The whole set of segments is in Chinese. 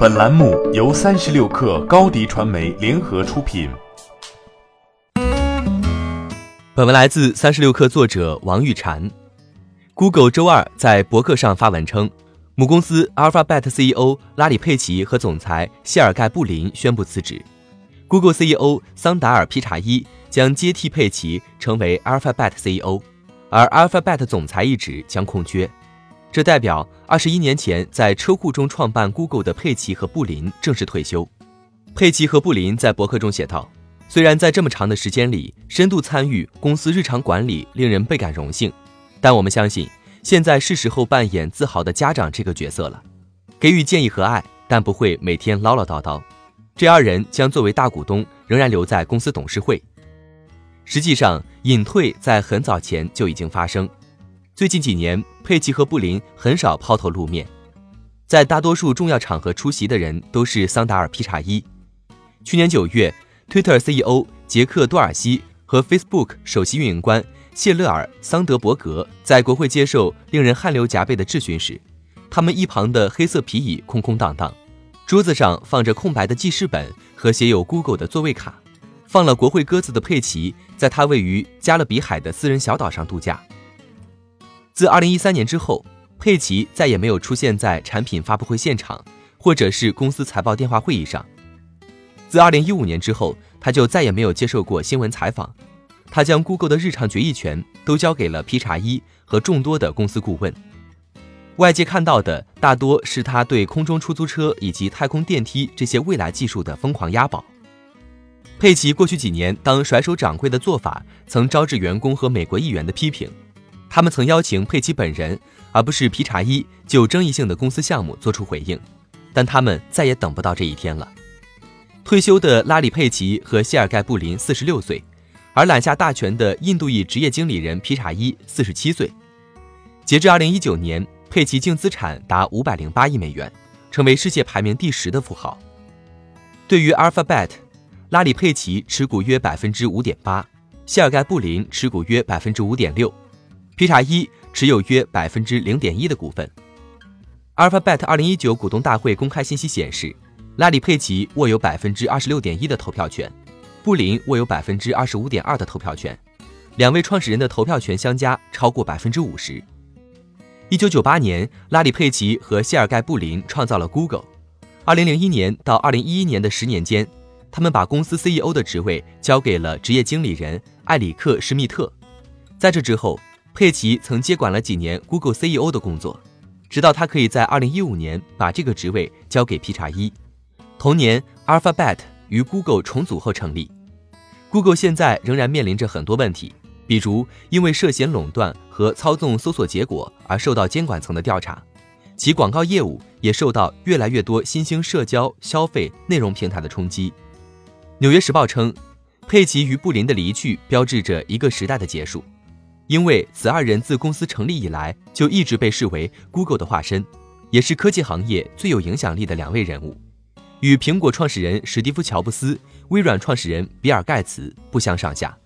本栏目由三十六氪高低传媒联合出品。本文来自三十六氪作者王玉婵。Google 周二在博客上发文称，母公司 Alphabet CEO 拉里·佩奇和总裁谢尔盖·布林宣布辞职。Google CEO 桑达尔·皮查伊将接替佩奇成为 Alphabet CEO，而 Alphabet 总裁一职将空缺。这代表二十一年前在车库中创办 Google 的佩奇和布林正式退休。佩奇和布林在博客中写道：“虽然在这么长的时间里深度参与公司日常管理，令人倍感荣幸，但我们相信现在是时候扮演自豪的家长这个角色了，给予建议和爱，但不会每天唠唠叨叨。这二人将作为大股东仍然留在公司董事会。实际上，隐退在很早前就已经发生。”最近几年，佩奇和布林很少抛头露面，在大多数重要场合出席的人都是桑达尔·皮查伊。去年九月，Twitter CEO 杰克·多尔西和 Facebook 首席运营官谢勒尔·桑德伯格在国会接受令人汗流浃背的质询时，他们一旁的黑色皮椅空空荡荡，桌子上放着空白的记事本和写有 Google 的座位卡，放了国会鸽子的佩奇在他位于加勒比海的私人小岛上度假。自2013年之后，佩奇再也没有出现在产品发布会现场，或者是公司财报电话会议上。自2015年之后，他就再也没有接受过新闻采访。他将 Google 的日常决议权都交给了皮查伊和众多的公司顾问。外界看到的大多是他对空中出租车以及太空电梯这些未来技术的疯狂押宝。佩奇过去几年当甩手掌柜的做法，曾招致员工和美国议员的批评。他们曾邀请佩奇本人，而不是皮查伊就争议性的公司项目做出回应，但他们再也等不到这一天了。退休的拉里·佩奇和谢尔盖·布林四十六岁，而揽下大权的印度裔职业经理人皮查伊四十七岁。截至二零一九年，佩奇净资产达五百零八亿美元，成为世界排名第十的富豪。对于 Alphabet，拉里·佩奇持股约百分之五点八，谢尔盖·布林持股约百分之五点六。皮查伊持有约百分之零点一的股份。Alphabet 二零一九股东大会公开信息显示，拉里·佩奇握有百分之二十六点一的投票权，布林握有百分之二十五点二的投票权，两位创始人的投票权相加超过百分之五十。一九九八年，拉里·佩奇和谢尔盖·布林创造了 Google。二零零一年到二零一一年的十年间，他们把公司 CEO 的职位交给了职业经理人埃里克·施密特。在这之后，佩奇曾接管了几年 Google CEO 的工作，直到他可以在2015年把这个职位交给皮查伊。同年，Alphabet 与 Google 重组后成立。Google 现在仍然面临着很多问题，比如因为涉嫌垄断和操纵搜索结果而受到监管层的调查，其广告业务也受到越来越多新兴社交、消费、内容平台的冲击。纽约时报称，佩奇与布林的离去标志着一个时代的结束。因为此二人自公司成立以来就一直被视为 Google 的化身，也是科技行业最有影响力的两位人物，与苹果创始人史蒂夫·乔布斯、微软创始人比尔·盖茨不相上下。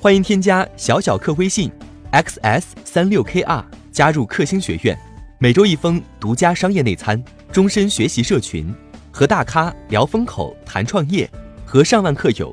欢迎添加小小客微信 xs 三六 kr 加入克星学院，每周一封独家商业内参，终身学习社群，和大咖聊风口、谈创业，和上万课友。